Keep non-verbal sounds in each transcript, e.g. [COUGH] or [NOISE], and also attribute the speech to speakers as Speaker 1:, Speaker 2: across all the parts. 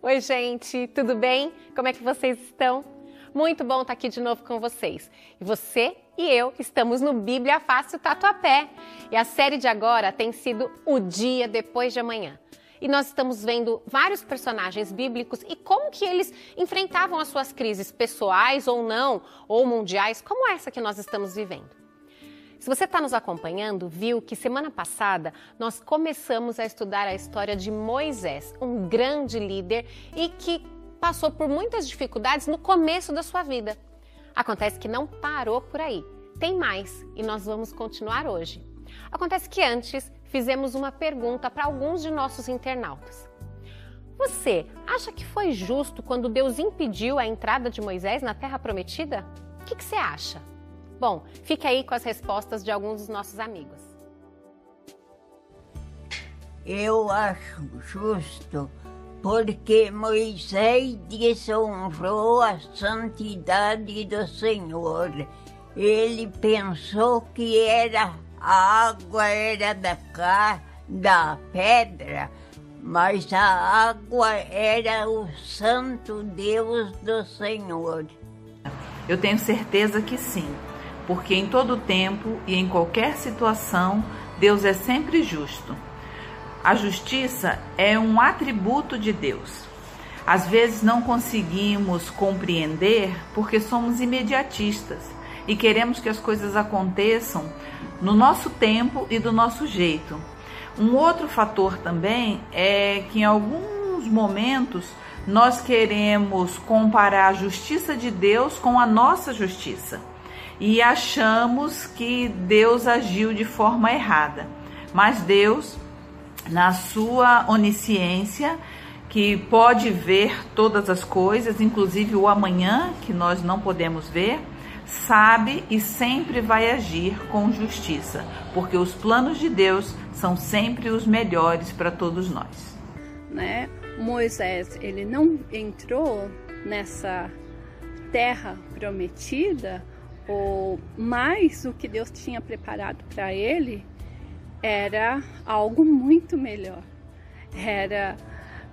Speaker 1: Oi, gente, tudo bem? Como é que vocês estão? Muito bom estar aqui de novo com vocês. E você e eu estamos no Bíblia Fácil Tatuapé. E a série de agora tem sido O Dia Depois de Amanhã. E nós estamos vendo vários personagens bíblicos e como que eles enfrentavam as suas crises pessoais ou não, ou mundiais, como essa que nós estamos vivendo. Se você está nos acompanhando, viu que semana passada nós começamos a estudar a história de Moisés, um grande líder e que passou por muitas dificuldades no começo da sua vida. Acontece que não parou por aí. Tem mais e nós vamos continuar hoje. Acontece que antes fizemos uma pergunta para alguns de nossos internautas. Você acha que foi justo quando Deus impediu a entrada de Moisés na Terra Prometida? O que, que você acha? Bom, fique aí com as respostas de alguns dos nossos amigos.
Speaker 2: Eu acho justo, porque Moisés desonrou a santidade do Senhor. Ele pensou que era a água era da, da pedra, mas a água era o santo Deus do Senhor.
Speaker 3: Eu tenho certeza que sim porque em todo tempo e em qualquer situação Deus é sempre justo. A justiça é um atributo de Deus. Às vezes não conseguimos compreender porque somos imediatistas e queremos que as coisas aconteçam no nosso tempo e do nosso jeito. Um outro fator também é que em alguns momentos nós queremos comparar a justiça de Deus com a nossa justiça e achamos que Deus agiu de forma errada. Mas Deus, na sua onisciência, que pode ver todas as coisas, inclusive o amanhã, que nós não podemos ver, sabe e sempre vai agir com justiça, porque os planos de Deus são sempre os melhores para todos nós.
Speaker 4: Né? Moisés, ele não entrou nessa terra prometida ou mais o que Deus tinha preparado para ele era algo muito melhor. Era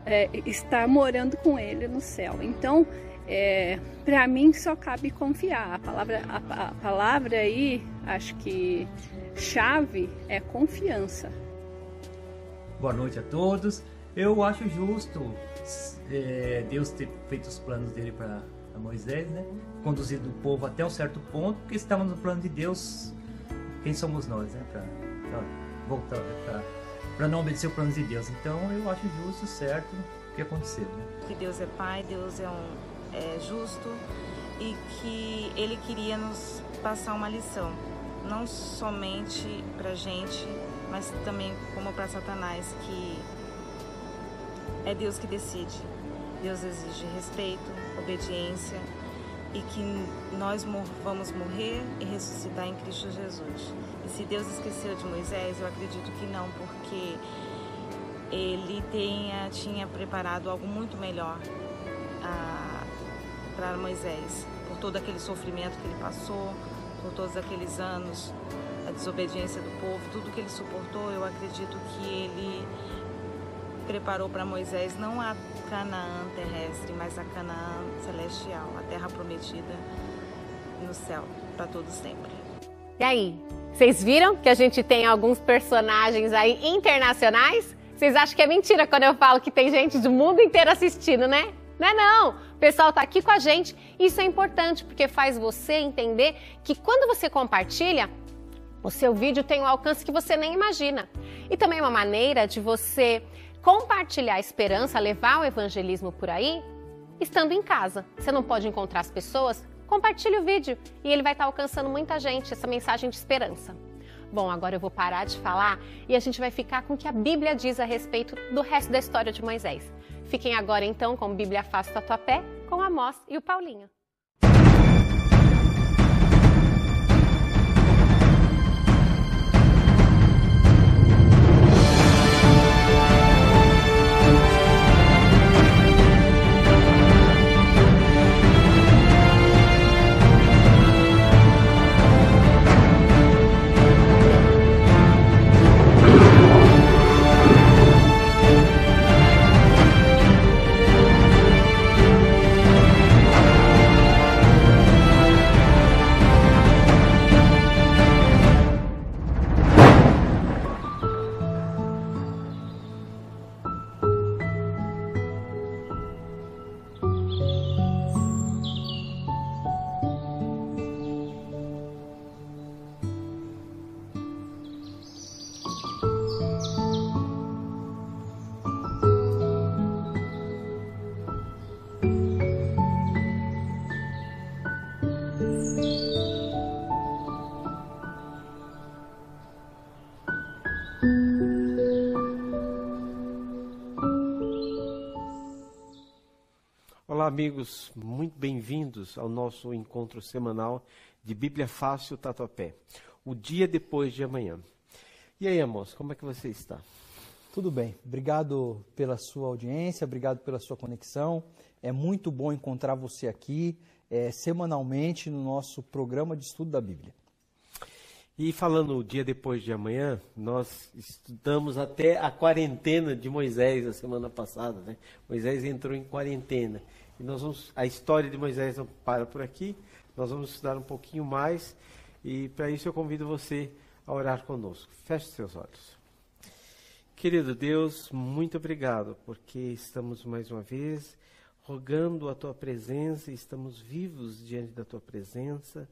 Speaker 4: é, estar morando com ele no céu. Então, é, para mim só cabe confiar. A palavra, a, a, palavra aí, acho que chave é confiança.
Speaker 5: Boa noite a todos. Eu acho justo é, Deus ter feito os planos dele para a Moisés, né? Conduzido o povo até um certo ponto, porque estamos no plano de Deus. Quem somos nós, né? Para voltar, para não obedecer o plano de Deus. Então eu acho justo, certo, o que aconteceu. Né?
Speaker 6: Que Deus é Pai, Deus é, um, é justo e que Ele queria nos passar uma lição, não somente para gente, mas também como para Satanás, que é Deus que decide. Deus exige respeito, obediência e que nós vamos morrer e ressuscitar em Cristo Jesus. E se Deus esqueceu de Moisés, eu acredito que não, porque ele tenha, tinha preparado algo muito melhor ah, para Moisés, por todo aquele sofrimento que ele passou, por todos aqueles anos, a desobediência do povo, tudo que ele suportou, eu acredito que ele preparou para Moisés não a Canaã terrestre, mas a Canaã celestial, a terra prometida no céu para todos sempre.
Speaker 1: E aí, vocês viram que a gente tem alguns personagens aí internacionais? Vocês acham que é mentira quando eu falo que tem gente do mundo inteiro assistindo, né? Não é não. O pessoal está aqui com a gente. Isso é importante porque faz você entender que quando você compartilha, o seu vídeo tem um alcance que você nem imagina. E também é uma maneira de você compartilhar a esperança, levar o evangelismo por aí, estando em casa. Você não pode encontrar as pessoas? Compartilhe o vídeo e ele vai estar alcançando muita gente, essa mensagem de esperança. Bom, agora eu vou parar de falar e a gente vai ficar com o que a Bíblia diz a respeito do resto da história de Moisés. Fiquem agora então com Bíblia Fácil Tatuapé, com Amós e o Paulinho.
Speaker 7: Amigos, muito bem-vindos ao nosso encontro semanal de Bíblia Fácil Tatuapé, o dia depois de amanhã. E aí, Amos, como é que você está?
Speaker 8: Tudo bem, obrigado pela sua audiência, obrigado pela sua conexão. É muito bom encontrar você aqui é, semanalmente no nosso programa de estudo da Bíblia.
Speaker 7: E falando o dia depois de amanhã, nós estudamos até a quarentena de Moisés a semana passada, né? Moisés entrou em quarentena. E nós vamos, a história de Moisés não para por aqui, nós vamos estudar um pouquinho mais e para isso eu convido você a orar conosco. Feche seus olhos. Querido Deus, muito obrigado porque estamos mais uma vez rogando a tua presença, estamos vivos diante da tua presença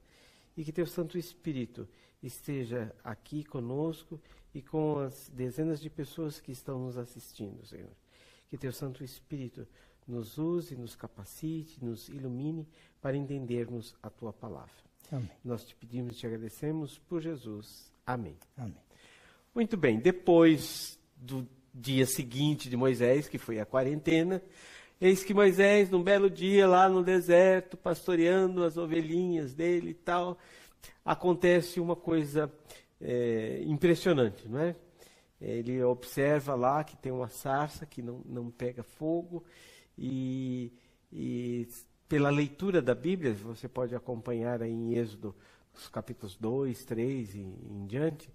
Speaker 7: e que teu Santo Espírito esteja aqui conosco e com as dezenas de pessoas que estão nos assistindo, Senhor. Que teu Santo Espírito nos use, nos capacite, nos ilumine para entendermos a tua palavra.
Speaker 8: Amém.
Speaker 7: Nós te pedimos e te agradecemos por Jesus. Amém.
Speaker 8: Amém.
Speaker 7: Muito bem, depois do dia seguinte de Moisés, que foi a quarentena, eis que Moisés, num belo dia lá no deserto, pastoreando as ovelhinhas dele e tal, acontece uma coisa é, impressionante, não é? Ele observa lá que tem uma sarça que não, não pega fogo e, e pela leitura da Bíblia, você pode acompanhar aí em Êxodo, os capítulos 2, 3 e em diante,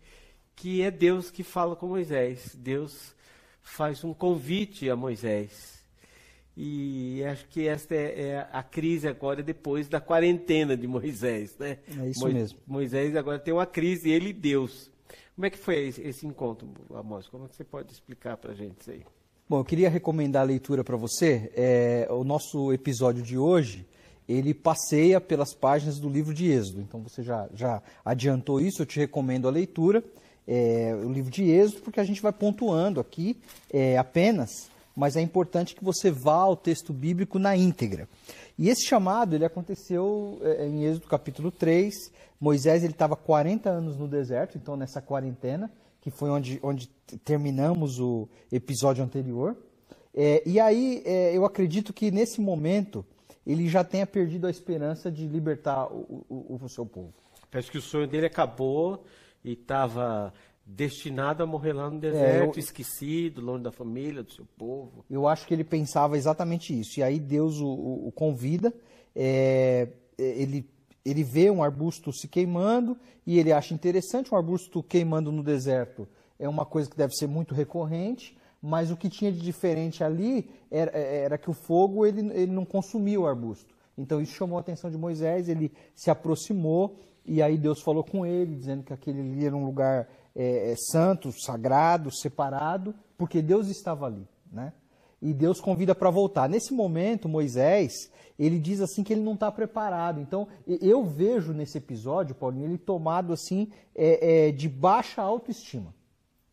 Speaker 7: que é Deus que fala com Moisés. Deus faz um convite a Moisés e acho que esta é, é, a crise agora depois da quarentena de Moisés, né?
Speaker 8: É isso Mo mesmo.
Speaker 7: Moisés agora tem uma crise, ele e Deus. Como é que foi esse, encontro, Amós? Como é que você pode explicar para a gente isso aí?
Speaker 8: Bom, eu queria recomendar a leitura para você. É, o nosso episódio de hoje, ele passeia pelas páginas do livro de Êxodo. Então você já, já adiantou isso, eu te recomendo a leitura. É, o livro de Êxodo, porque a gente vai pontuando aqui é, apenas mas é importante que você vá ao texto bíblico na íntegra. E esse chamado ele aconteceu é, em Êxodo capítulo 3. Moisés ele estava 40 anos no deserto, então nessa quarentena, que foi onde, onde terminamos o episódio anterior. É, e aí é, eu acredito que nesse momento ele já tenha perdido a esperança de libertar o, o, o seu povo.
Speaker 7: Parece que o sonho dele acabou e estava destinado a morrer lá no deserto, é, eu, esquecido, longe da família, do seu povo.
Speaker 8: Eu acho que ele pensava exatamente isso. E aí Deus o, o, convida, é, ele, ele vê um arbusto se queimando e ele acha interessante um arbusto queimando no deserto. É uma coisa que deve ser muito recorrente, mas o que tinha de diferente ali era, era que o fogo ele, ele não consumia o arbusto. Então isso chamou a atenção de Moisés, ele se aproximou e aí Deus falou com ele, dizendo que aquele ali era um lugar é, é, santo, sagrado, separado, porque Deus estava ali, né? E Deus convida para voltar. Nesse momento, Moisés, ele diz assim que ele não está preparado. Então, eu vejo nesse episódio, Paulinho, ele tomado assim é, é, de baixa autoestima.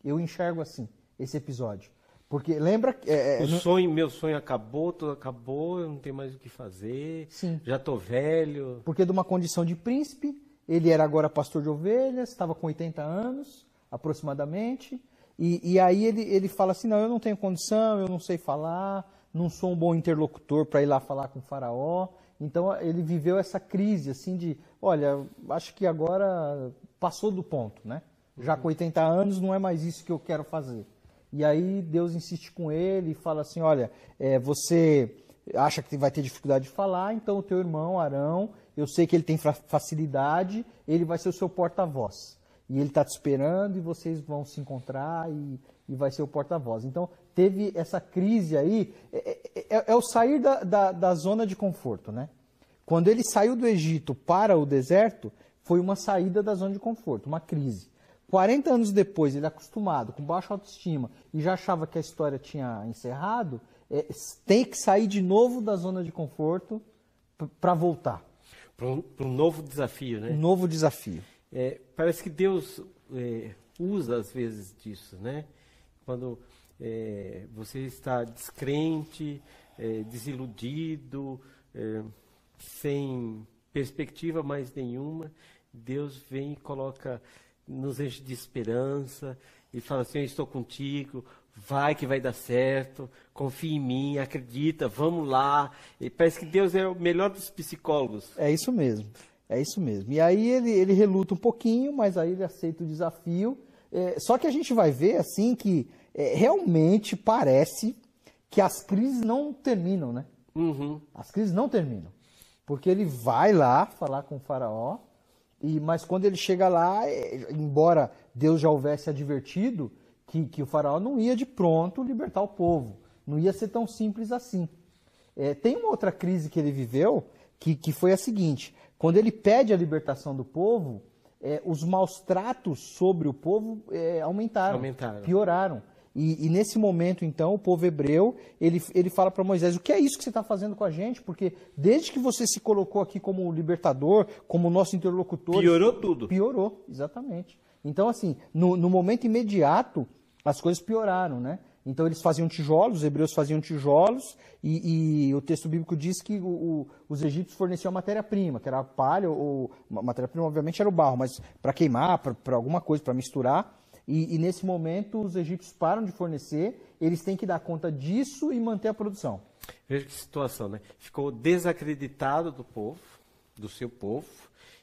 Speaker 8: Eu enxergo assim esse episódio. Porque lembra.
Speaker 7: É, é o sonho, meu sonho acabou, tudo acabou, eu não tenho mais o que fazer.
Speaker 8: Sim.
Speaker 7: Já estou velho.
Speaker 8: Porque de uma condição de príncipe, ele era agora pastor de ovelhas, estava com 80 anos, aproximadamente. E, e aí ele, ele fala assim: não, eu não tenho condição, eu não sei falar, não sou um bom interlocutor para ir lá falar com o Faraó. Então ele viveu essa crise assim de: olha, acho que agora passou do ponto, né? Já com 80 anos não é mais isso que eu quero fazer. E aí Deus insiste com ele e fala assim: olha, é, você acha que vai ter dificuldade de falar, então o teu irmão Arão, eu sei que ele tem facilidade, ele vai ser o seu porta-voz e ele está te esperando e vocês vão se encontrar e, e vai ser o porta-voz. Então, teve essa crise aí, é, é, é, é o sair da, da, da, zona de conforto, né? Quando ele saiu do Egito para o deserto, foi uma saída da zona de conforto, uma crise. 40 anos depois, ele acostumado, com baixa autoestima, e já achava que a história tinha encerrado, é, tem que sair de novo da zona de conforto para voltar.
Speaker 7: Para um, um novo desafio, né?
Speaker 8: Um novo desafio.
Speaker 7: É, parece que Deus é, usa às vezes disso, né? Quando é, você está descrente, é, desiludido, é, sem perspectiva mais nenhuma, Deus vem e coloca, nos enche de esperança e fala assim: Eu estou contigo, vai que vai dar certo, confia em mim, acredita, vamos lá. E parece que Deus é o melhor dos psicólogos.
Speaker 8: É isso mesmo. É isso mesmo. E aí ele, ele reluta um pouquinho, mas aí ele aceita o desafio. É, só que a gente vai ver assim que é, realmente parece que as crises não terminam, né?
Speaker 7: Uhum.
Speaker 8: As crises não terminam. Porque ele vai lá falar com o faraó, e, mas quando ele chega lá, é, embora Deus já houvesse advertido que, que o faraó não ia de pronto libertar o povo, não ia ser tão simples assim. É, tem uma outra crise que ele viveu, que, que foi a seguinte: quando ele pede a libertação do povo, é, os maus tratos sobre o povo é, aumentaram,
Speaker 7: Aumentaram.
Speaker 8: pioraram. E, e nesse momento, então, o povo hebreu, ele, ele fala para Moisés, o que é isso que você está fazendo com a gente? Porque desde que você se colocou aqui como libertador, como nosso interlocutor...
Speaker 7: Piorou tudo.
Speaker 8: Piorou, exatamente. Então, assim, no, no momento imediato, as coisas pioraram, né? Então eles faziam tijolos, os hebreus faziam tijolos, e, e o texto bíblico diz que o, o, os egípcios forneciam matéria-prima, que era a palha, ou matéria-prima obviamente era o barro, mas para queimar, para alguma coisa, para misturar. E, e, nesse momento os egípcios param de fornecer, eles têm que dar conta disso e manter a produção.
Speaker 7: Veja que situação, né? Ficou desacreditado do povo, do seu povo,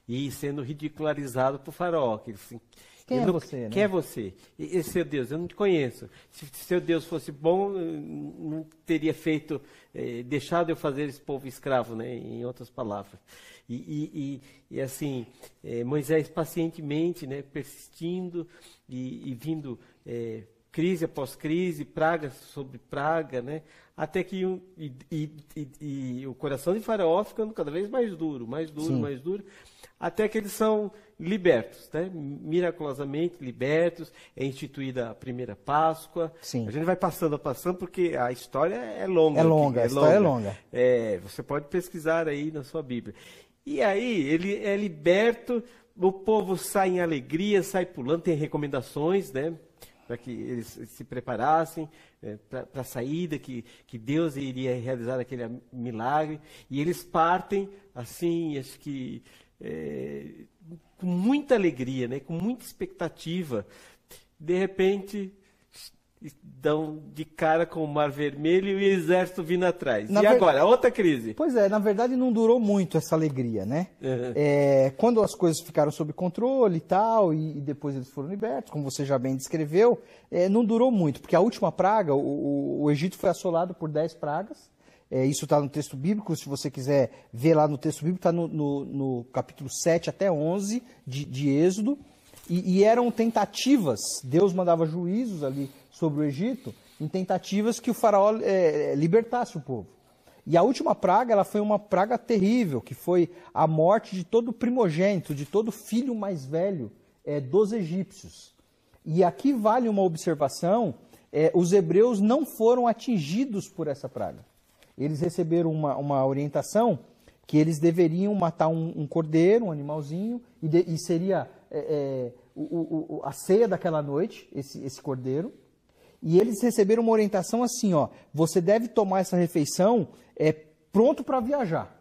Speaker 7: e sendo ridicularizado por faraó. Que, assim,
Speaker 8: quem é
Speaker 7: não,
Speaker 8: você? Né?
Speaker 7: Quem é você? Esse seu Deus, eu não te conheço. Se seu Deus fosse bom, não teria feito, eh, deixado eu fazer esse povo escravo, né? em outras palavras. E, e, e, e assim, eh, Moisés pacientemente, né, persistindo e, e vindo eh, crise após crise, praga sobre praga, né, até que um, e, o coração de Faraó ficando cada vez mais duro, mais duro,
Speaker 8: Sim.
Speaker 7: mais duro, até que eles são libertos, né? miraculosamente libertos, é instituída a primeira Páscoa.
Speaker 8: Sim.
Speaker 7: A gente vai passando, passando, porque a história é longa.
Speaker 8: É longa,
Speaker 7: aqui,
Speaker 8: a história é longa.
Speaker 7: É, você pode pesquisar aí na sua Bíblia. E aí, ele é liberto, o povo sai em alegria, sai pulando, tem recomendações, né? Para que eles se preparassem é, para a saída, que, que Deus iria realizar aquele milagre. E eles partem, assim, acho que é, com muita alegria, né? com muita expectativa. De repente, dão de cara com o Mar Vermelho e o exército vindo atrás.
Speaker 8: Na
Speaker 7: e
Speaker 8: ver-
Speaker 7: agora, outra crise.
Speaker 8: Pois é, na verdade não durou muito essa alegria, né?
Speaker 7: Uhum. [LAUGHS]
Speaker 8: É, quando as coisas ficaram sob controle e tal, e, e depois eles foram libertos, como você já bem descreveu, é, não durou muito, porque a última praga, o, o- o Egito foi assolado por dez pragas. É, isso está no texto bíblico, se você quiser ver lá no texto bíblico, está no, no- no capítulo 7 até 11 de, de Êxodo. E, e eram tentativas, Deus mandava juízos ali sobre o Egito, em tentativas que o faraó é, libertasse o povo. E a última praga, ela foi uma praga terrível, que foi a morte de todo primogênito, de todo filho mais velho é, dos egípcios. E aqui vale uma observação: é, os hebreus não foram atingidos por essa praga. Eles receberam uma, uma orientação que eles deveriam matar um, um cordeiro, um animalzinho, e, de- e seria é, é, o- o- a ceia daquela noite, esse, esse cordeiro. E eles receberam uma orientação assim, ó, você deve tomar essa refeição é, pronto para viajar.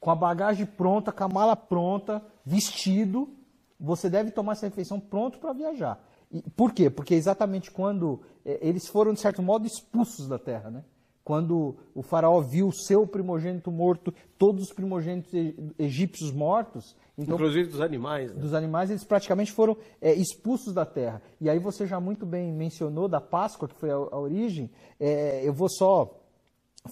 Speaker 8: Com a bagagem pronta, com a mala pronta, vestido, você deve tomar essa refeição pronto para viajar. E, por quê? Porque exatamente quando é, eles foram, de certo modo, expulsos da terra, né? Quando o faraó viu o seu primogênito morto, todos os primogênitos egípcios mortos, então
Speaker 7: Inclusive dos animais. Né?
Speaker 8: dos animais, eles praticamente foram é, expulsos da terra. E aí você já muito bem mencionou da Páscoa, que foi a, a origem. É, eu vou só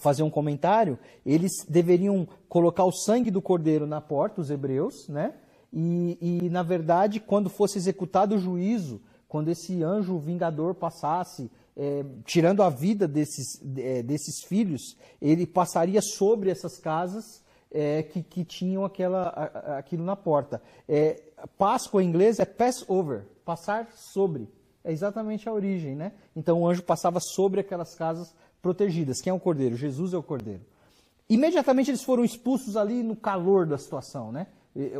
Speaker 8: fazer um comentário. Eles deveriam colocar o sangue do cordeiro na porta, os hebreus, né? E, e, na verdade, quando fosse executado o juízo, quando esse anjo vingador passasse, é, tirando a vida desses, é, desses filhos, ele passaria sobre essas casas é, que, que tinham aquela, a- aquilo na porta. É, Páscoa em inglês é Passover, passar sobre. É exatamente a origem, né? Então o anjo passava sobre aquelas casas protegidas. Quem é o cordeiro? Jesus é o cordeiro. Imediatamente eles foram expulsos ali no calor da situação, né?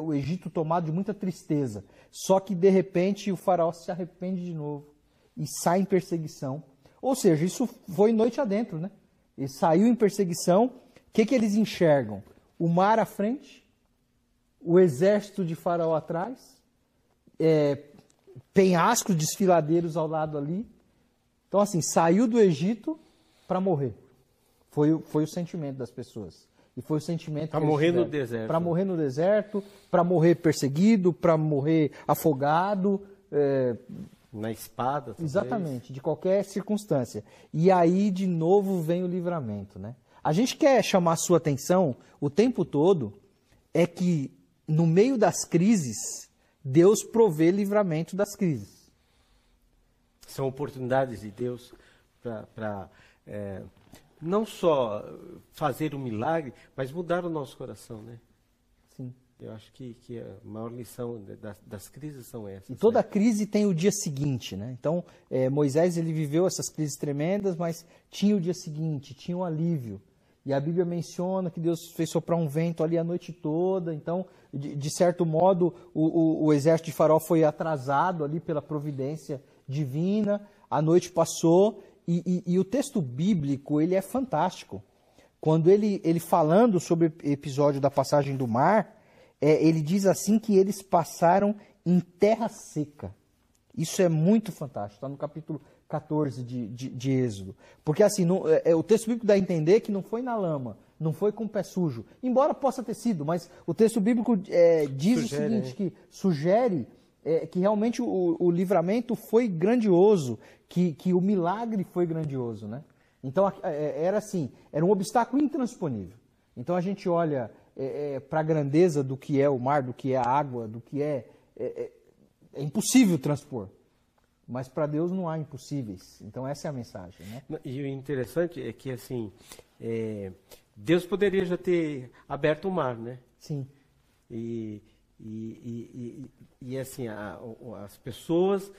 Speaker 8: O Egito tomado de muita tristeza. Só que de repente o faraó se arrepende de novo e sai em perseguição. Ou seja, isso foi noite adentro, né? Ele saiu em perseguição. O que, que eles enxergam? O mar à frente, o exército de faraó atrás, é, penhascos desfiladeiros ao lado ali, Então, assim, saiu do Egito para morrer. Foi, o- foi o sentimento das pessoas. E foi o sentimento eles
Speaker 7: morrer no deserto.
Speaker 8: Pra morrer no deserto, para morrer perseguido, para morrer afogado, é,
Speaker 7: Na espada. talvez.
Speaker 8: Exatamente, de qualquer circunstância. E aí, de novo, vem o livramento, né? A gente quer chamar a sua atenção o tempo todo é que, no meio das crises, Deus provê livramento das crises.
Speaker 7: São oportunidades de Deus para não só fazer um milagre, mas mudar o nosso coração, né? Eu acho que, que a maior lição das, das crises são essas.
Speaker 8: E toda
Speaker 7: né?
Speaker 8: crise tem o dia seguinte, né? Então, eh, Moisés ele viveu essas crises tremendas, mas tinha o dia seguinte, tinha um alívio. E a Bíblia menciona que Deus fez soprar um vento ali a noite toda. Então, de, de certo modo, o, o- o exército de Faraó foi atrasado ali pela providência divina. A noite passou e, e- e o texto bíblico ele é fantástico. Quando ele, ele falando sobre o episódio da passagem do mar, é, ele diz assim que eles passaram em terra seca. Isso é muito fantástico, está no capítulo 14 de, de, de Êxodo. Porque assim, não- é, é, o texto bíblico dá a entender que não foi na lama, não foi com o pé sujo. Embora possa ter sido, mas o texto bíblico é, diz
Speaker 7: Sugere,
Speaker 8: o seguinte,
Speaker 7: né?
Speaker 8: que sugere é, que realmente o, o livramento foi grandioso, que, que o milagre foi grandioso, né? Então é, era assim, era um obstáculo intransponível. Então a gente olha para a grandeza do que é o mar, do que é a água, do que é, é, é- é impossível transpor. Mas para Deus não há impossíveis. Então essa é a mensagem, né?
Speaker 7: E o interessante é que, assim, é, Deus poderia já ter aberto o mar, né?
Speaker 8: Sim.
Speaker 7: E, e, e, e, e, assim, a- as pessoas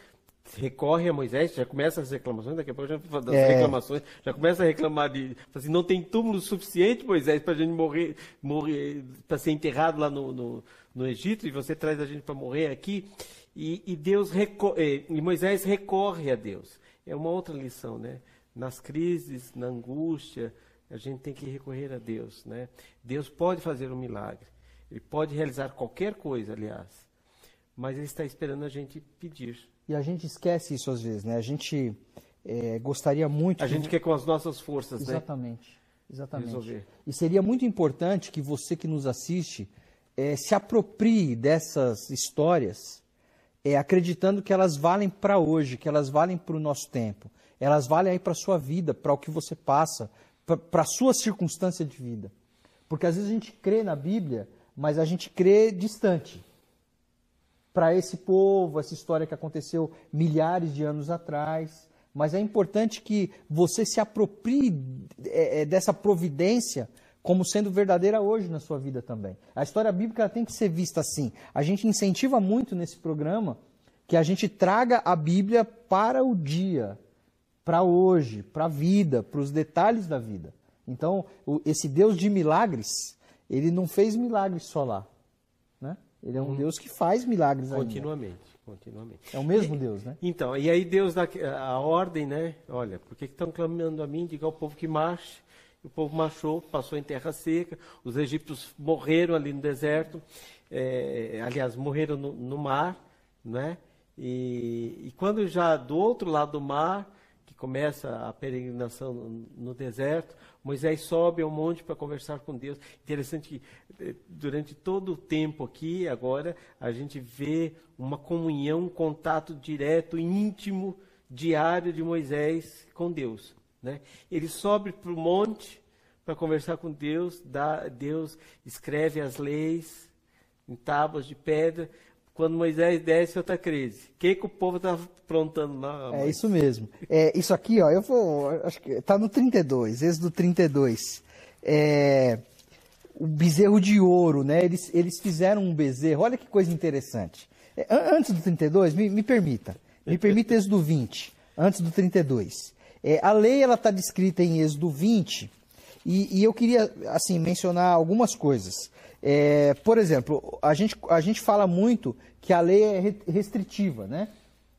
Speaker 7: recorrem a Moisés, já começa as reclamações, daqui a pouco já das
Speaker 8: É.
Speaker 7: reclamações, já começa a reclamar de, assim, não tem túmulo suficiente, Moisés, para a gente morrer, morrer para ser enterrado lá no, no, no Egito, e você traz a gente para morrer aqui, e, e Deus reco- eh, e Moisés recorre a Deus. É uma outra lição, né? Nas crises, na angústia, a gente tem que recorrer a Deus, né? Deus pode fazer um milagre. Ele pode realizar qualquer coisa, aliás. Mas ele está esperando a gente pedir.
Speaker 8: E a gente esquece isso às vezes, né? A gente é, gostaria muito.
Speaker 7: A
Speaker 8: que-
Speaker 7: gente quer com as nossas forças, né?
Speaker 8: Exatamente. Exatamente.
Speaker 7: Resolver.
Speaker 8: E seria muito importante que você que nos assiste eh, se aproprie dessas histórias, eh, acreditando que elas valem para hoje, que elas valem para o nosso tempo. Elas valem aí para a sua vida, para o que você passa, para a sua circunstância de vida. Porque às vezes a gente crê na Bíblia, mas a gente crê distante para esse povo, essa história que aconteceu milhares de anos atrás. Mas é importante que você se aproprie é, é, dessa providência como sendo verdadeira hoje na sua vida também. A história bíblica tem que ser vista assim. A gente incentiva muito nesse programa que a gente traga a Bíblia para o dia, para hoje, para a vida, para os detalhes da vida. Então, esse Deus de milagres, ele não fez milagres só lá. Ele é um Deus que faz milagres ainda.
Speaker 7: Continuamente, continuamente.
Speaker 8: É o mesmo Deus, né?
Speaker 7: Então, e aí Deus dá a ordem, né? Olha, por que que estão clamando a mim? Diga ao povo que marche. O povo marchou, passou em terra seca. Os egípcios morreram ali no deserto. É, aliás, morreram no, no mar, né? E, e quando já do outro lado do mar, que começa a peregrinação no, deserto, Moisés sobe ao monte para conversar com Deus. Interessante que eh, durante todo o tempo aqui, agora, a gente vê uma comunhão, um contato direto, íntimo, diário de Moisés com Deus. Né? Ele sobe para o monte para conversar com Deus, dá, Deus escreve as leis em tábuas de pedra. Quando Moisés desce, outra crise. O que, que o povo está aprontando lá?
Speaker 8: É isso mesmo. É, isso aqui, ó, eu vou. Acho que tá no 32, Êxodo 32. É, o bezerro de ouro, né? Eles, eles fizeram um bezerro. Olha que coisa interessante. É, an- antes do 32, me, me permita. Me permita Êxodo 20, antes do 32. É, a lei ela está descrita em Êxodo 20 e, e eu queria assim mencionar algumas coisas. É, por exemplo, a gente, a gente fala muito que a lei é re- restritiva, né?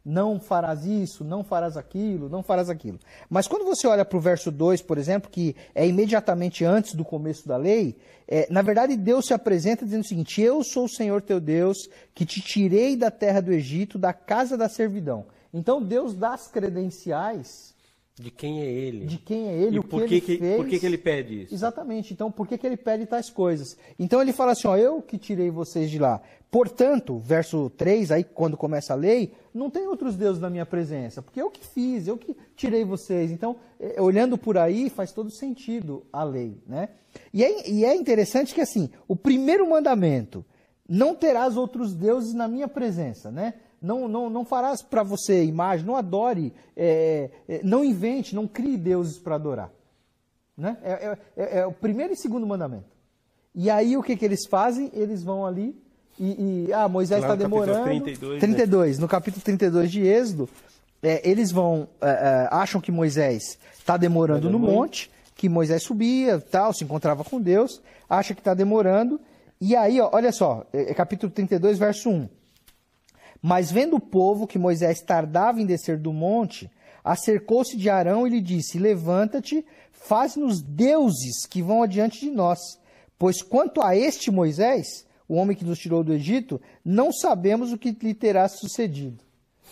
Speaker 8: Não farás isso, não farás aquilo, não farás aquilo. Mas quando você olha para o verso 2, por exemplo, que é imediatamente antes do começo da lei, é, na verdade Deus se apresenta dizendo o seguinte: Eu sou o Senhor teu Deus, que te tirei da terra do Egito, da casa da servidão. Então Deus dá as credenciais
Speaker 7: De quem é ele?
Speaker 8: De quem é ele,
Speaker 7: e
Speaker 8: o
Speaker 7: por
Speaker 8: que,
Speaker 7: que,
Speaker 8: ele fez.
Speaker 7: Por que, que ele pede isso?
Speaker 8: Exatamente. Então, por que, que ele pede tais coisas? Então ele fala assim, ó, eu que tirei vocês de lá. Portanto, verso 3, aí quando começa a lei, não tem outros deuses na minha presença, porque eu que fiz, eu que tirei vocês. Então, eh, olhando por aí, faz todo sentido a lei, né? E é, e é interessante que, assim, o primeiro mandamento, não terás outros deuses na minha presença, né? Não, não, não farás para você imagem, não adore, é, é, não invente, não crie deuses para adorar. Né? É, é, é, é o primeiro e segundo mandamento. E aí o que, que eles fazem? Eles vão ali e, e ah, Moisés está demorando.
Speaker 7: 32,
Speaker 8: 32 né? no capítulo 32 de Êxodo, eles vão, acham que Moisés está demorando no monte, que Moisés subia, tal, se encontrava com Deus, acha que está demorando, e aí, ó, olha só, é, capítulo 32, verso 1. Mas vendo o povo que Moisés tardava em descer do monte, acercou-se de Arão e lhe disse: Levanta-te, faz-nos deuses que vão adiante de nós. Pois quanto a este Moisés, o homem que nos tirou do Egito, não sabemos o que lhe terá sucedido.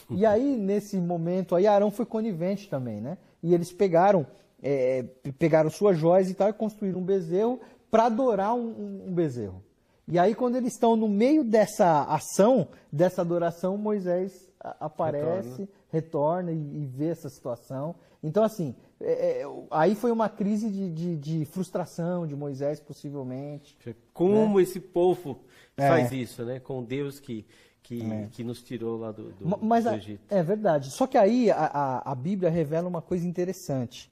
Speaker 8: E [LAUGHS] aí, nesse momento, aí Arão foi conivente também, né? E eles pegaram, é, pegaram suas joias e tal e construíram um bezerro para adorar um, um bezerro. E aí, quando eles estão no meio dessa ação, dessa adoração, Moisés aparece, retorna, retorna e, e, vê essa situação. Então, assim, é, é, aí foi uma crise de, de, de, frustração de Moisés, possivelmente.
Speaker 7: Como né? esse povo é. faz isso, né? Com Deus que, que, é. que nos tirou lá do, do,
Speaker 8: Mas,
Speaker 7: do Egito.
Speaker 8: É verdade. Só que aí a, a, a Bíblia revela uma coisa interessante.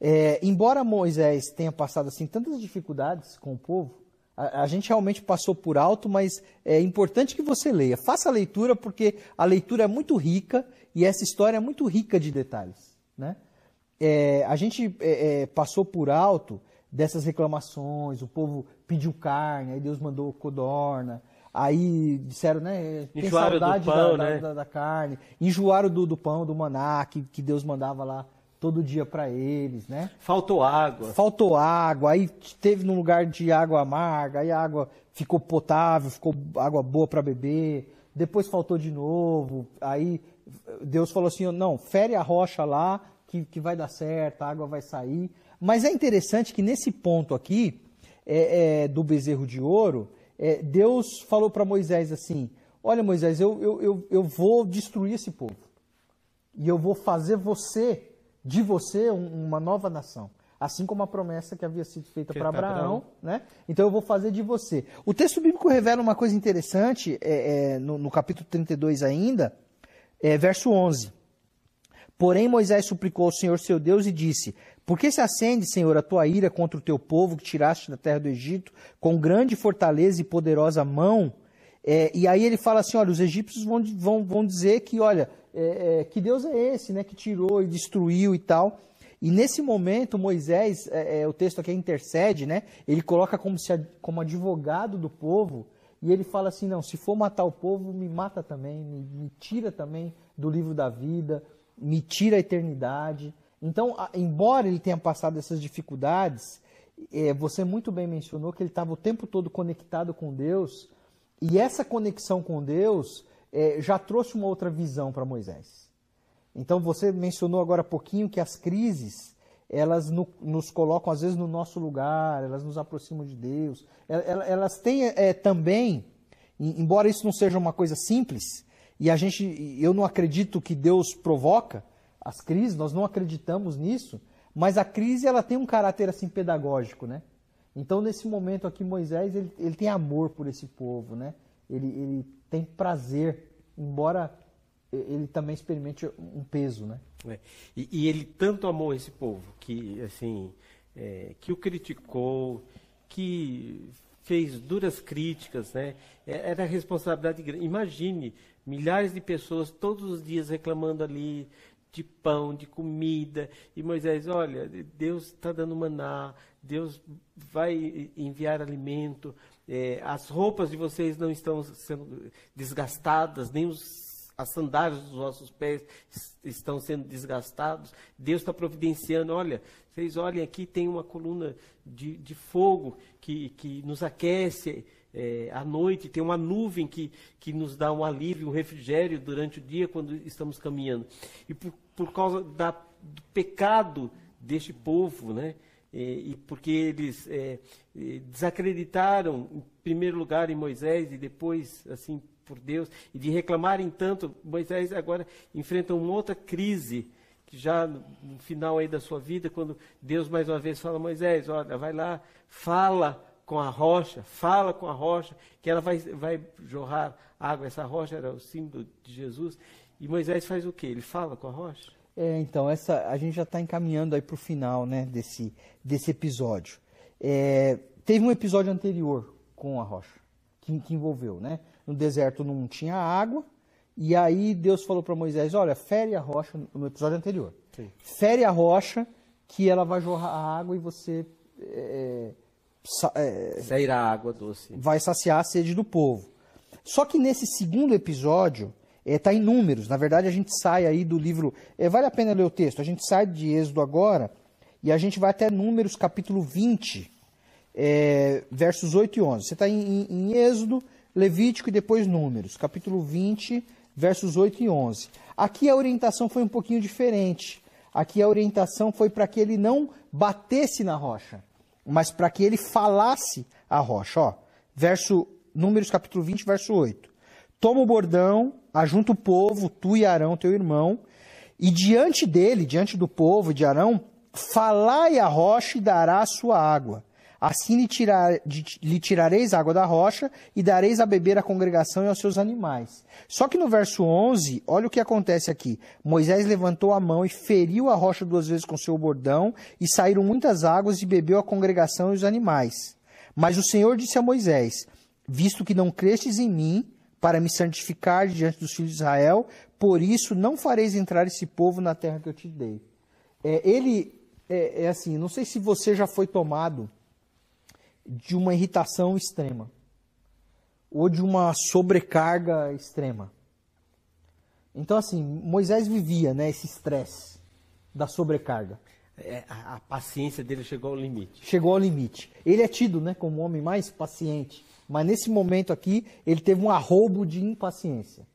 Speaker 8: É, embora Moisés tenha passado assim tantas dificuldades com o povo, a, a, gente realmente passou por alto, mas é importante que você leia. Faça a leitura, porque a leitura é muito rica e essa história é muito rica de detalhes. Né? É, a gente é, é passou por alto dessas reclamações, o povo pediu carne, aí Deus mandou codorna, aí disseram, né, tem
Speaker 7: enjoaram
Speaker 8: saudade
Speaker 7: pão,
Speaker 8: da,
Speaker 7: né?
Speaker 8: da, da, carne, enjoaram do, do pão, do maná, que, que Deus mandava lá todo dia para eles, né?
Speaker 7: Faltou água.
Speaker 8: Faltou água, aí teve num lugar de água amarga, aí a água ficou potável, ficou água boa para beber. Depois faltou de novo, aí Deus falou assim: não, fere a rocha lá, que, que vai dar certo, a água vai sair. Mas é interessante que nesse ponto aqui, é, é, do bezerro de ouro, é, Deus falou para Moisés assim: Olha, Moisés, eu, eu, eu, eu vou destruir esse povo. E eu vou fazer você de você uma nova nação. Assim como a promessa que havia sido feita para Abraão, né? Então eu vou fazer de você. O texto bíblico revela uma coisa interessante, é, é, no, no, capítulo 32 ainda, é, verso 11. Porém Moisés suplicou ao Senhor seu Deus e disse, por que se acende, Senhor, a tua ira contra o teu povo que tiraste da terra do Egito, com grande fortaleza e poderosa mão? É, e aí ele fala assim, olha, os egípcios vão, vão, vão dizer que, olha, é, é, que Deus é esse, né, que tirou e destruiu e tal. E nesse momento, Moisés, é, é, o texto aqui intercede, né, ele coloca como, se, como advogado do povo, e ele fala assim: não, se for matar o povo, me mata também, me, me tira também do livro da vida, me tira a eternidade. Então, a, embora ele tenha passado essas dificuldades, é, você muito bem mencionou que ele estava o tempo todo conectado com Deus, e essa conexão com Deus é, já trouxe uma outra visão para Moisés. Então você mencionou agora há pouquinho que as crises elas no, nos colocam às vezes no nosso lugar, elas nos aproximam de Deus. Elas, elas têm é, também, embora isso não seja uma coisa simples, e a gente, eu não acredito que Deus provoca as crises, nós não acreditamos nisso, mas a crise ela tem um caráter assim pedagógico, né? Então nesse momento aqui Moisés ele, ele tem amor por esse povo, né? Ele, ele tem prazer, embora ele também experimente um peso, né?
Speaker 7: É. E, e, ele tanto amou esse povo que assim é, que o criticou, que fez duras críticas, né? É, era responsabilidade grande. Imagine milhares de pessoas todos os dias reclamando ali de pão, de comida. E Moisés, olha, Deus está dando maná, Deus vai enviar alimento, é, as roupas de vocês não estão sendo desgastadas, nem os, as sandálias dos vossos pés estão sendo desgastados. Deus está providenciando. Olha, vocês olhem aqui, tem uma coluna de, de fogo que, que nos aquece. É, à noite, tem uma nuvem que, que nos dá um alívio, um refrigério durante o dia quando estamos caminhando. E por, por causa da do pecado deste povo, né? E, porque eles é, desacreditaram, em primeiro lugar, em Moisés e depois, assim, por Deus, e de reclamarem tanto, Moisés agora enfrenta uma outra crise, que já no, no final aí da sua vida, quando Deus mais uma vez fala, Moisés, olha, vai lá, fala com a rocha, fala com a rocha, que ela vai, vai jorrar água. Essa rocha era o símbolo de Jesus. E Moisés faz o quê? Ele fala com a rocha?
Speaker 8: É, então, essa, a gente já está encaminhando aí para o final né, desse, desse episódio. É, teve um episódio anterior com a rocha, que, que envolveu, né? No deserto não tinha água, e aí Deus falou para Moisés, olha, fere a rocha, no episódio anterior,
Speaker 7: Sim.
Speaker 8: fere a rocha, que ela vai jorrar a água e você é, é,
Speaker 7: sairá água doce.
Speaker 8: Vai saciar a sede do povo. Só que nesse segundo episódio, está é, em números. Na verdade, a gente sai aí do livro. É, vale a pena ler o texto. A gente sai de Êxodo agora e a gente vai até Números, capítulo 20, é, versos 8 e 11. Você está em, em, Êxodo, Levítico e depois Números, capítulo 20, versos 8 e 11. Aqui a orientação foi um pouquinho diferente. Aqui a orientação foi para que ele não batesse na rocha mas para que ele falasse a rocha. Ó, verso, Números capítulo 20, verso 8. Toma o bordão, ajunta o povo, tu e Arão, teu irmão, e diante dele, diante do povo de Arão, falai a rocha e dará a sua água. Assim lhe, tirar, lhe tirareis água da rocha e dareis a beber à congregação e aos seus animais. Só que no verso 11, olha o que acontece aqui. Moisés levantou a mão e feriu a rocha duas vezes com seu bordão, e saíram muitas águas e bebeu a congregação e os animais. Mas o Senhor disse a Moisés: Visto que não crestes em mim, para me santificar diante dos filhos de Israel, por isso não fareis entrar esse povo na terra que eu te dei. É, ele é, é assim, não sei se você já foi tomado de uma irritação extrema ou de uma sobrecarga extrema. Então, assim, Moisés vivia né, esse estresse da sobrecarga.
Speaker 7: É, a, a, paciência dele chegou ao limite.
Speaker 8: Chegou ao limite. Ele é tido né, como o homem mais paciente, mas nesse momento aqui ele teve um arrobo de impaciência.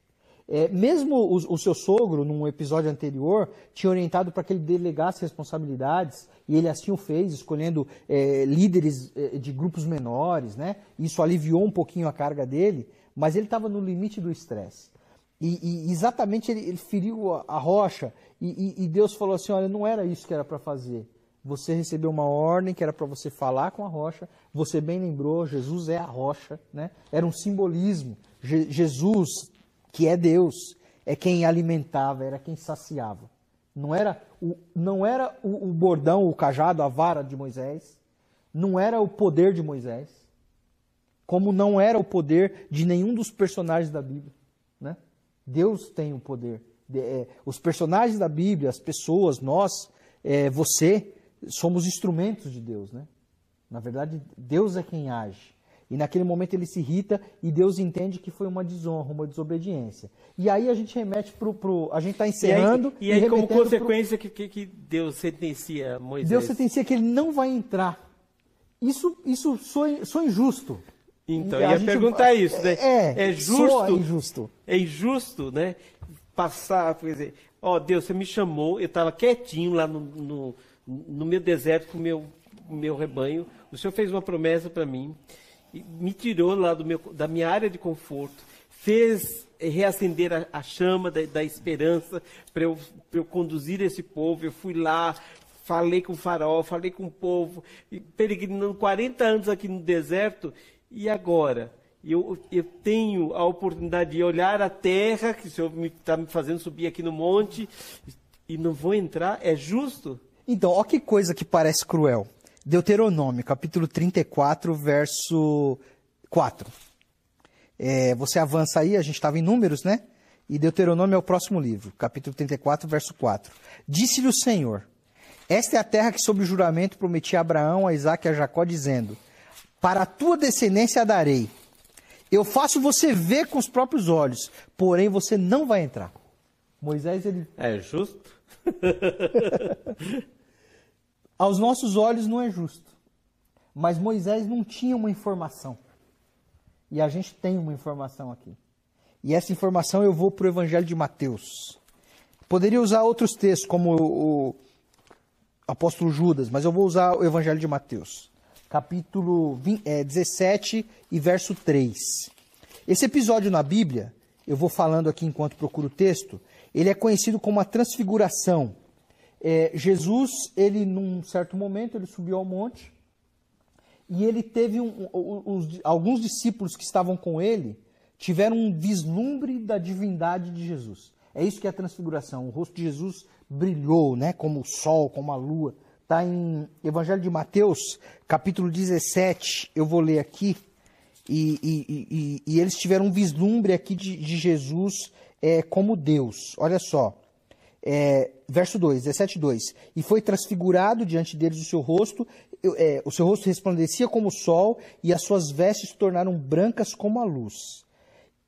Speaker 8: É, mesmo o, o, seu sogro, num episódio anterior, tinha orientado para que ele delegasse responsabilidades, e ele assim o fez, escolhendo é, líderes é, de grupos menores, né? Isso aliviou um pouquinho a carga dele, mas ele estava no limite do estresse. E, e, exatamente ele, ele feriu a, rocha, e, e, Deus falou assim: olha, não era isso que era para fazer. Você recebeu uma ordem que era para você falar com a rocha. Você bem lembrou, Jesus é a rocha, né? Era um simbolismo. Je Jesus que é Deus, é quem alimentava, era quem saciava. Não era o, não era o, o bordão, o cajado, a vara de Moisés, não era o poder de Moisés, como não era o poder de nenhum dos personagens da Bíblia. Né? Deus tem o poder. É, os personagens da Bíblia, as pessoas, nós, é, você, somos instrumentos de Deus. Né? Na verdade, Deus é quem age. E naquele momento ele se irrita e Deus entende que foi uma desonra, uma desobediência. E aí a gente remete para o. A gente está encerrando.
Speaker 7: E aí, e aí como consequência, pro... que, que Deus sentencia Moisés?
Speaker 8: Deus sentencia que ele não vai entrar. Isso, isso sou, injusto.
Speaker 7: Então, eu ia perguntar isso, né?
Speaker 8: É, é justo. injusto.
Speaker 7: É injusto, né? Passar, por exemplo, ó, oh, Deus, você me chamou, eu estava quietinho lá no, no, no, meu deserto com o meu, meu rebanho. O Senhor fez uma promessa para mim me tirou lá do meu, da minha área de conforto, fez reacender a, a chama da, da esperança para eu, eu conduzir esse povo. Eu fui lá, falei com o farol, falei com o povo, peregrinando 40 anos aqui no deserto, e agora? Eu, eu tenho a oportunidade de olhar a terra, que o Senhor está me, me fazendo subir aqui no monte, e não vou entrar? É justo?
Speaker 8: Então, olha que coisa que parece cruel. Deuteronômio, capítulo 34, verso 4. É, você avança aí, a gente estava em números, né? E Deuteronômio é o próximo livro, capítulo 34, verso 4. Disse-lhe o Senhor: Esta é a terra que, sob o juramento, prometi a Abraão, a Isaac e a Jacó, dizendo: Para a tua descendência a darei. Eu faço você ver com os próprios olhos, porém você não vai entrar. Moisés, ele.
Speaker 7: É justo? [LAUGHS]
Speaker 8: Aos nossos olhos não é justo. Mas Moisés não tinha uma informação. E a gente tem uma informação aqui. E essa informação eu vou para o Evangelho de Mateus, Poderia usar outros textos, como o, apóstolo Judas, mas eu vou usar o Evangelho de Mateus, capítulo 20, é, 17 e verso 3. Esse episódio na Bíblia, eu vou falando aqui enquanto procuro o texto, ele é conhecido como a transfiguração. É, Jesus, ele num certo momento, ele subiu ao monte e ele teve um, alguns discípulos que estavam com ele tiveram um vislumbre da divindade de Jesus. É isso que é a transfiguração. O rosto de Jesus brilhou, né, como o sol, como a lua. Está em Evangelho de Mateus, capítulo 17. Eu vou ler aqui. E, e, e, e eles tiveram um vislumbre aqui de, de Jesus é, como Deus. Olha só. É, verso 2, 17, 2. E foi transfigurado diante deles o seu rosto, é, o seu rosto resplandecia como o sol, e as suas vestes se tornaram brancas como a luz.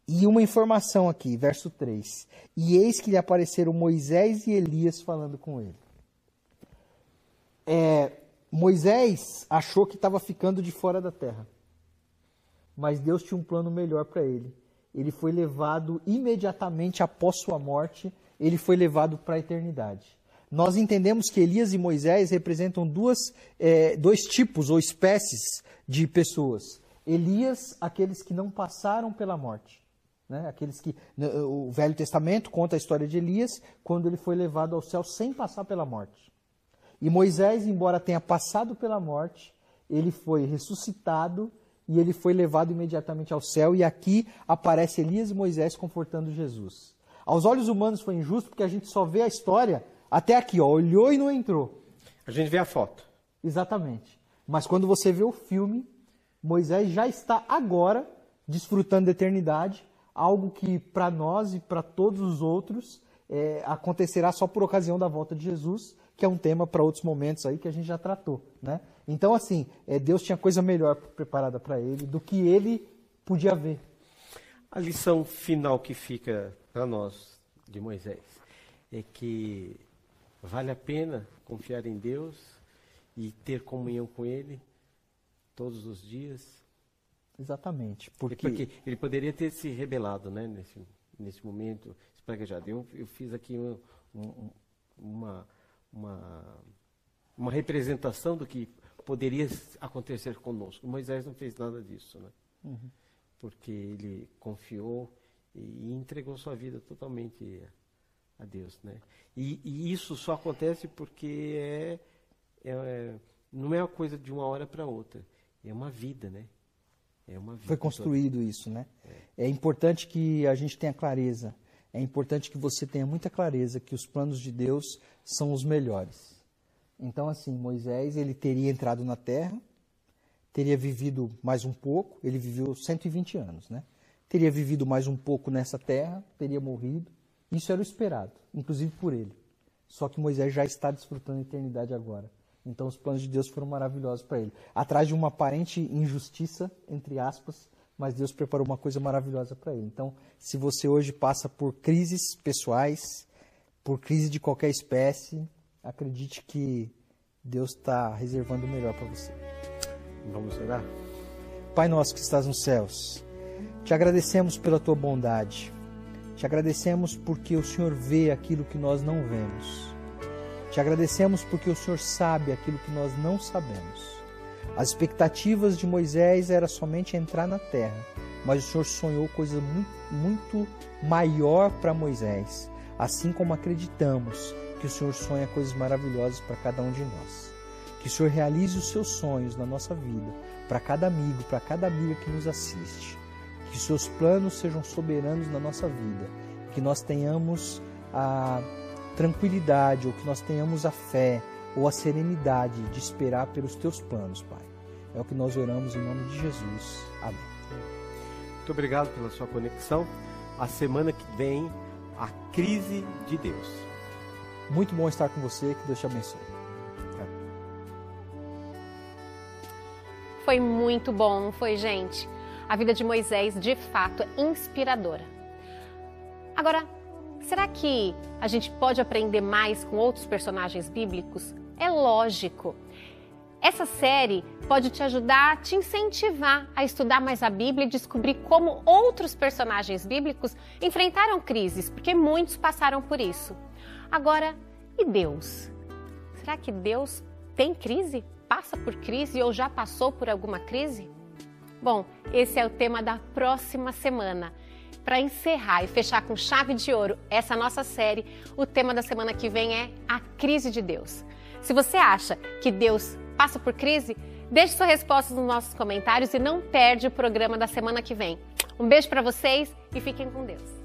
Speaker 8: E uma informação aqui, verso 3. E eis que lhe apareceram Moisés e Elias falando com ele. É, Moisés achou que estava ficando de fora da terra. Mas Deus tinha um plano melhor para ele. Ele foi levado imediatamente após sua morte, ele foi levado para a eternidade. Nós entendemos que Elias e Moisés representam duas, é, dois tipos ou espécies de pessoas. Elias, aqueles que não passaram pela morte. Né? Aqueles que né, o Velho Testamento conta a história de Elias quando ele foi levado ao céu sem passar pela morte. E Moisés, embora tenha passado pela morte, ele foi ressuscitado e ele foi levado imediatamente ao céu. E aqui aparece Elias e Moisés confortando Jesus. Aos olhos humanos foi injusto porque a gente só vê a história até aqui, ó, olhou e não entrou.
Speaker 7: A gente vê a foto.
Speaker 8: Exatamente. Mas quando você vê o filme, Moisés já está agora desfrutando da eternidade algo que para nós e para todos os outros é, acontecerá só por ocasião da volta de Jesus, que é um tema para outros momentos aí que a gente já tratou, né? Então, assim, é, Deus tinha coisa melhor preparada para ele do que ele podia ver.
Speaker 7: A lição final que fica para nós de Moisés é que vale a pena confiar em Deus e ter comunhão com Ele todos os dias,
Speaker 8: Exatamente.
Speaker 7: Porque... porque ele poderia ter se rebelado né, nesse, nesse momento, espraguejado. Eu, eu fiz aqui um, um, uma, uma, uma representação do que poderia acontecer conosco. Moisés não fez nada disso, né? Uhum. Porque ele confiou e entregou sua vida totalmente a Deus, né? E, e isso só acontece porque é, é, não é uma coisa de uma hora para outra, é uma vida, né?
Speaker 8: É Foi construído toda. isso, né? É. é importante que a gente tenha clareza. É importante que você tenha muita clareza que os planos de Deus são os melhores. Então, assim, Moisés, ele teria entrado na terra, teria vivido mais um pouco, ele viveu 120 anos, né? Teria vivido mais um pouco nessa terra, teria morrido. Isso era o esperado, inclusive por ele. Só que Moisés já está desfrutando a eternidade agora. Então os planos de Deus foram maravilhosos para ele. Atrás de uma aparente injustiça, entre aspas, mas Deus preparou uma coisa maravilhosa para ele. Então, se você hoje passa por crises pessoais, por crise de qualquer espécie, acredite que Deus está reservando o melhor para você.
Speaker 7: Vamos orar?
Speaker 8: Pai nosso que estás nos céus, te agradecemos pela tua bondade. Te agradecemos porque o Senhor vê aquilo que nós não vemos. Te agradecemos porque o Senhor sabe aquilo que nós não sabemos. As expectativas de Moisés era somente entrar na terra, mas o Senhor sonhou coisa muito, muito maior para Moisés, assim como acreditamos que o Senhor sonha coisas maravilhosas para cada um de nós. Que o Senhor realize os seus sonhos na nossa vida, para cada amigo, para cada amiga que nos assiste. Que os seus planos sejam soberanos na nossa vida, que nós tenhamos a tranquilidade ou que nós tenhamos a fé ou a serenidade de esperar pelos teus planos, Pai. É o que nós oramos em nome de Jesus. Amém.
Speaker 7: Muito obrigado pela sua conexão. A semana que vem, a crise de Deus.
Speaker 8: Muito bom estar com você. Que Deus te abençoe.
Speaker 1: Foi muito bom, não foi, gente? A vida de Moisés, de fato, é inspiradora. Agora, Será que a gente pode aprender mais com outros personagens bíblicos? É lógico. Essa série pode te ajudar, te incentivar a estudar mais a Bíblia e descobrir como outros personagens bíblicos enfrentaram crises, porque muitos passaram por isso. Agora, e Deus? Será que Deus tem crise? Passa por crise ou já passou por alguma crise? Bom, esse é o tema da próxima semana. Para encerrar e fechar com chave de ouro essa nossa série, o tema da semana que vem é a crise de Deus. Se você acha que Deus passa por crise, deixe sua resposta nos nossos comentários e não perde o programa da semana que vem. Um beijo para vocês e fiquem com Deus.